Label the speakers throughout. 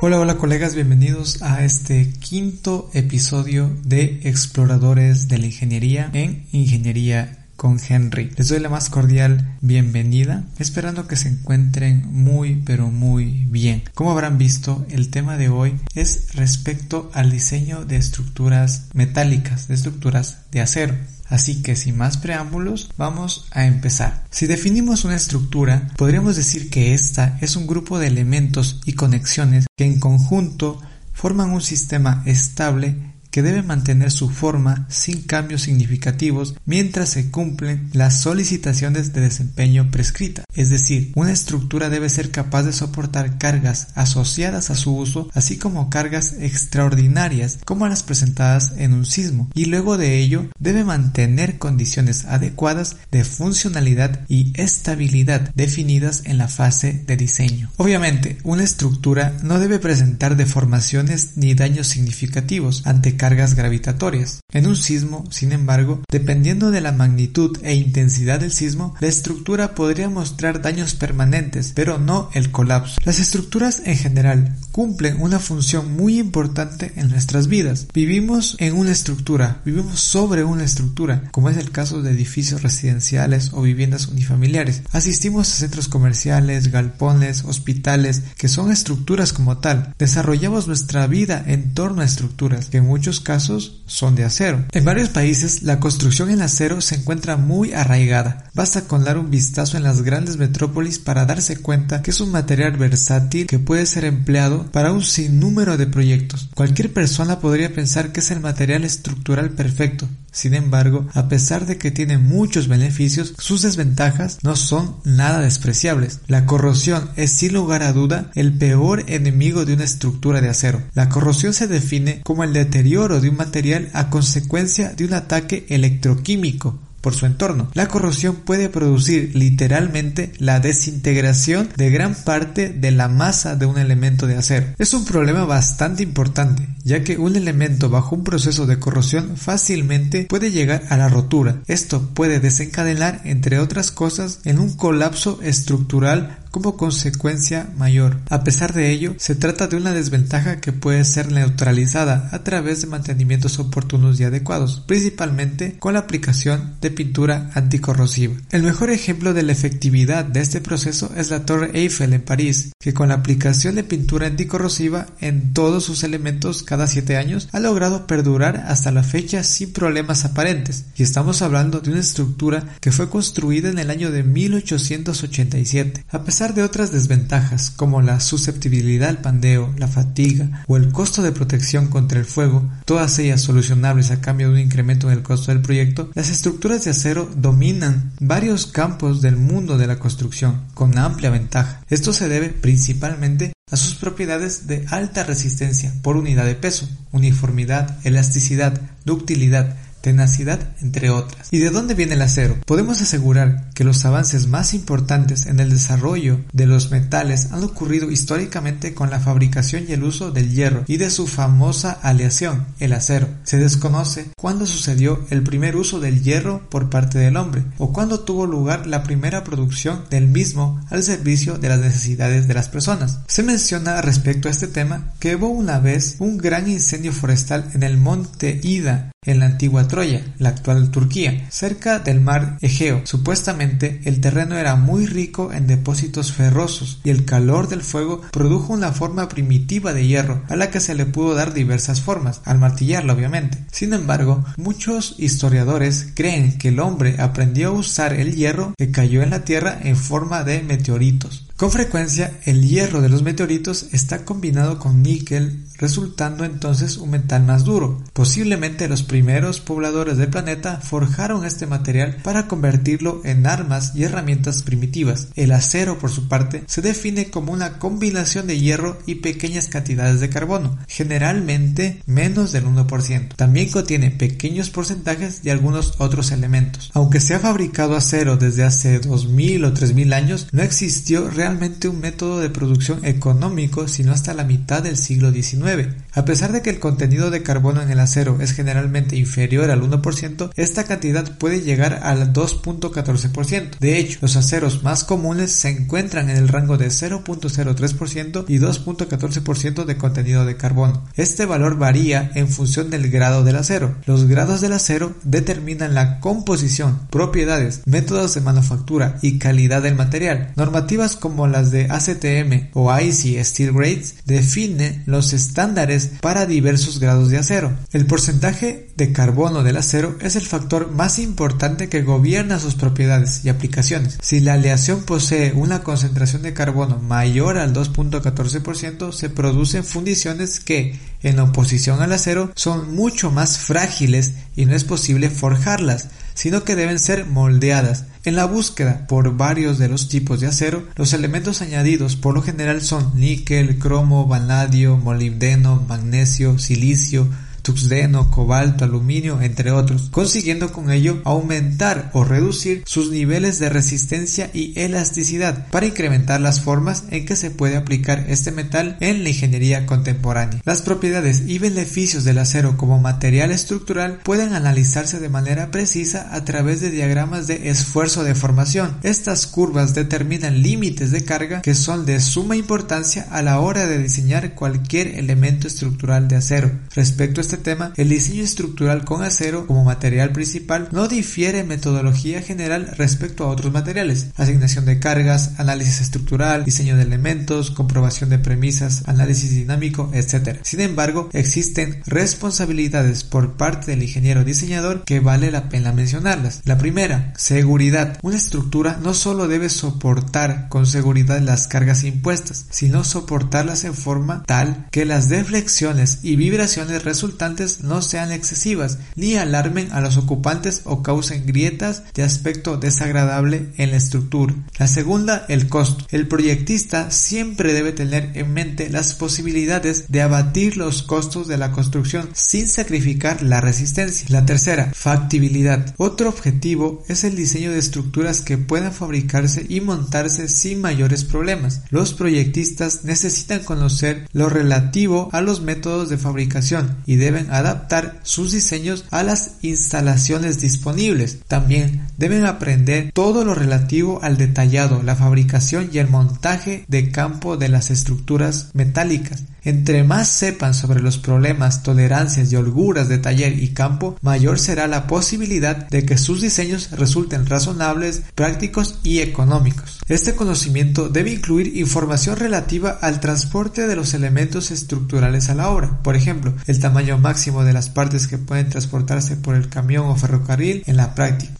Speaker 1: Hola, hola colegas, bienvenidos a este quinto episodio de Exploradores de la Ingeniería en Ingeniería con Henry. Les doy la más cordial bienvenida, esperando que se encuentren muy pero muy bien. Como habrán visto, el tema de hoy es respecto al diseño de estructuras metálicas, de estructuras de acero. Así que sin más preámbulos, vamos a empezar. Si definimos una estructura, podríamos decir que esta es un grupo de elementos y conexiones que en conjunto forman un sistema estable debe mantener su forma sin cambios significativos mientras se cumplen las solicitaciones de desempeño prescritas. Es decir, una estructura debe ser capaz de soportar cargas asociadas a su uso, así como cargas extraordinarias como las presentadas en un sismo, y luego de ello debe mantener condiciones adecuadas de funcionalidad y estabilidad definidas en la fase de diseño. Obviamente, una estructura no debe presentar deformaciones ni daños significativos ante cargas gravitatorias. En un sismo, sin embargo, dependiendo de la magnitud e intensidad del sismo, la estructura podría mostrar daños permanentes, pero no el colapso. Las estructuras en general cumplen una función muy importante en nuestras vidas. Vivimos en una estructura, vivimos sobre una estructura, como es el caso de edificios residenciales o viviendas unifamiliares. Asistimos a centros comerciales, galpones, hospitales, que son estructuras como tal. Desarrollamos nuestra vida en torno a estructuras, que en muchos casos son de acero. En varios países la construcción en acero se encuentra muy arraigada. Basta con dar un vistazo en las grandes metrópolis para darse cuenta que es un material versátil que puede ser empleado para un sinnúmero de proyectos. Cualquier persona podría pensar que es el material estructural perfecto. Sin embargo, a pesar de que tiene muchos beneficios, sus desventajas no son nada despreciables. La corrosión es sin lugar a duda el peor enemigo de una estructura de acero. La corrosión se define como el deterioro de un material a consecuencia de un ataque electroquímico por su entorno. La corrosión puede producir literalmente la desintegración de gran parte de la masa de un elemento de acero. Es un problema bastante importante, ya que un elemento bajo un proceso de corrosión fácilmente puede llegar a la rotura. Esto puede desencadenar, entre otras cosas, en un colapso estructural como consecuencia mayor. A pesar de ello, se trata de una desventaja que puede ser neutralizada a través de mantenimientos oportunos y adecuados, principalmente con la aplicación de pintura anticorrosiva. El mejor ejemplo de la efectividad de este proceso es la Torre Eiffel en París, que con la aplicación de pintura anticorrosiva en todos sus elementos cada 7 años ha logrado perdurar hasta la fecha sin problemas aparentes. Y estamos hablando de una estructura que fue construida en el año de 1887. A pesar pesar de otras desventajas como la susceptibilidad al pandeo, la fatiga o el costo de protección contra el fuego, todas ellas solucionables a cambio de un incremento en el costo del proyecto, las estructuras de acero dominan varios campos del mundo de la construcción con amplia ventaja. Esto se debe principalmente a sus propiedades de alta resistencia por unidad de peso, uniformidad, elasticidad, ductilidad, tenacidad, entre otras. ¿Y de dónde viene el acero? Podemos asegurar que los avances más importantes en el desarrollo de los metales han ocurrido históricamente con la fabricación y el uso del hierro y de su famosa aleación, el acero. Se desconoce cuándo sucedió el primer uso del hierro por parte del hombre o cuándo tuvo lugar la primera producción del mismo al servicio de las necesidades de las personas. Se menciona respecto a este tema que hubo una vez un gran incendio forestal en el monte Ida en la antigua Troya, la actual Turquía, cerca del mar Egeo. Supuestamente el terreno era muy rico en depósitos ferrosos y el calor del fuego produjo una forma primitiva de hierro a la que se le pudo dar diversas formas, al martillarlo obviamente. Sin embargo, muchos historiadores creen que el hombre aprendió a usar el hierro que cayó en la tierra en forma de meteoritos. Con frecuencia, el hierro de los meteoritos está combinado con níquel, resultando entonces un metal más duro. Posiblemente los primeros pobladores del planeta forjaron este material para convertirlo en armas y herramientas primitivas. El acero, por su parte, se define como una combinación de hierro y pequeñas cantidades de carbono, generalmente menos del 1%. También contiene pequeños porcentajes de algunos otros elementos. Aunque se ha fabricado acero desde hace 2000 o 3000 años, no existió realmente realmente un método de producción económico sino hasta la mitad del siglo XIX. A pesar de que el contenido de carbono en el acero es generalmente inferior al 1%, esta cantidad puede llegar al 2.14%. De hecho, los aceros más comunes se encuentran en el rango de 0.03% y 2.14% de contenido de carbono. Este valor varía en función del grado del acero. Los grados del acero determinan la composición, propiedades, métodos de manufactura y calidad del material. Normativas como las de ACTM o IC Steel Grades definen los estándares para diversos grados de acero. El porcentaje de carbono del acero es el factor más importante que gobierna sus propiedades y aplicaciones. Si la aleación posee una concentración de carbono mayor al 2.14%, se producen fundiciones que, en oposición al acero, son mucho más frágiles y no es posible forjarlas, sino que deben ser moldeadas. En la búsqueda por varios de los tipos de acero, los elementos añadidos por lo general son níquel, cromo, vanadio, molibdeno, magnesio, silicio, tuxdeno, cobalto, aluminio, entre otros, consiguiendo con ello aumentar o reducir sus niveles de resistencia y elasticidad para incrementar las formas en que se puede aplicar este metal en la ingeniería contemporánea. Las propiedades y beneficios del acero como material estructural pueden analizarse de manera precisa a través de diagramas de esfuerzo de formación. Estas curvas determinan límites de carga que son de suma importancia a la hora de diseñar cualquier elemento estructural de acero. Respecto a este tema, el diseño estructural con acero como material principal no difiere en metodología general respecto a otros materiales. Asignación de cargas, análisis estructural, diseño de elementos, comprobación de premisas, análisis dinámico, etc. Sin embargo, existen responsabilidades por parte del ingeniero diseñador que vale la pena mencionarlas. La primera, seguridad. Una estructura no solo debe soportar con seguridad las cargas impuestas, sino soportarlas en forma tal que las deflexiones y vibraciones resultantes no sean excesivas ni alarmen a los ocupantes o causen grietas de aspecto desagradable en la estructura. La segunda, el costo. El proyectista siempre debe tener en mente las posibilidades de abatir los costos de la construcción sin sacrificar la resistencia. La tercera, factibilidad. Otro objetivo es el diseño de estructuras que puedan fabricarse y montarse sin mayores problemas. Los proyectistas necesitan conocer lo relativo a los métodos de fabricación y deben adaptar sus diseños a las instalaciones disponibles. También deben aprender todo lo relativo al detallado, la fabricación y el montaje de campo de las estructuras metálicas. Entre más sepan sobre los problemas, tolerancias y holguras de taller y campo, mayor será la posibilidad de que sus diseños resulten razonables, prácticos y económicos. Este conocimiento debe incluir información relativa al transporte de los elementos estructurales a la obra, por ejemplo, el tamaño máximo de las partes que pueden transportarse por el camión o ferrocarril en la práctica,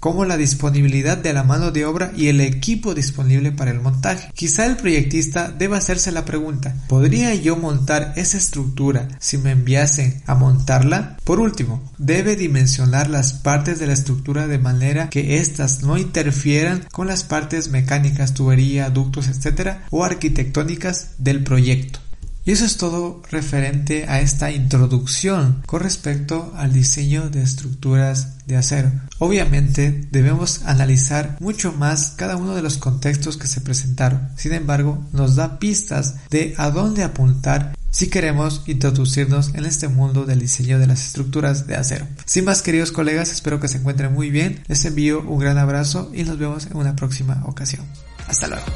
Speaker 1: como la disponibilidad de la mano de obra y el equipo disponible para el montaje. Quizá el proyectista deba hacerse la pregunta, ¿podría yo montar esa estructura si me enviasen a montarla? Por último, debe dimensionar las partes de la estructura de manera que éstas no interfieran con las partes mecánicas, tubería, ductos, etc. o arquitectónicas del proyecto. Y eso es todo referente a esta introducción con respecto al diseño de estructuras de acero. Obviamente debemos analizar mucho más cada uno de los contextos que se presentaron. Sin embargo, nos da pistas de a dónde apuntar si queremos introducirnos en este mundo del diseño de las estructuras de acero. Sin más queridos colegas, espero que se encuentren muy bien. Les envío un gran abrazo y nos vemos en una próxima ocasión. Hasta luego.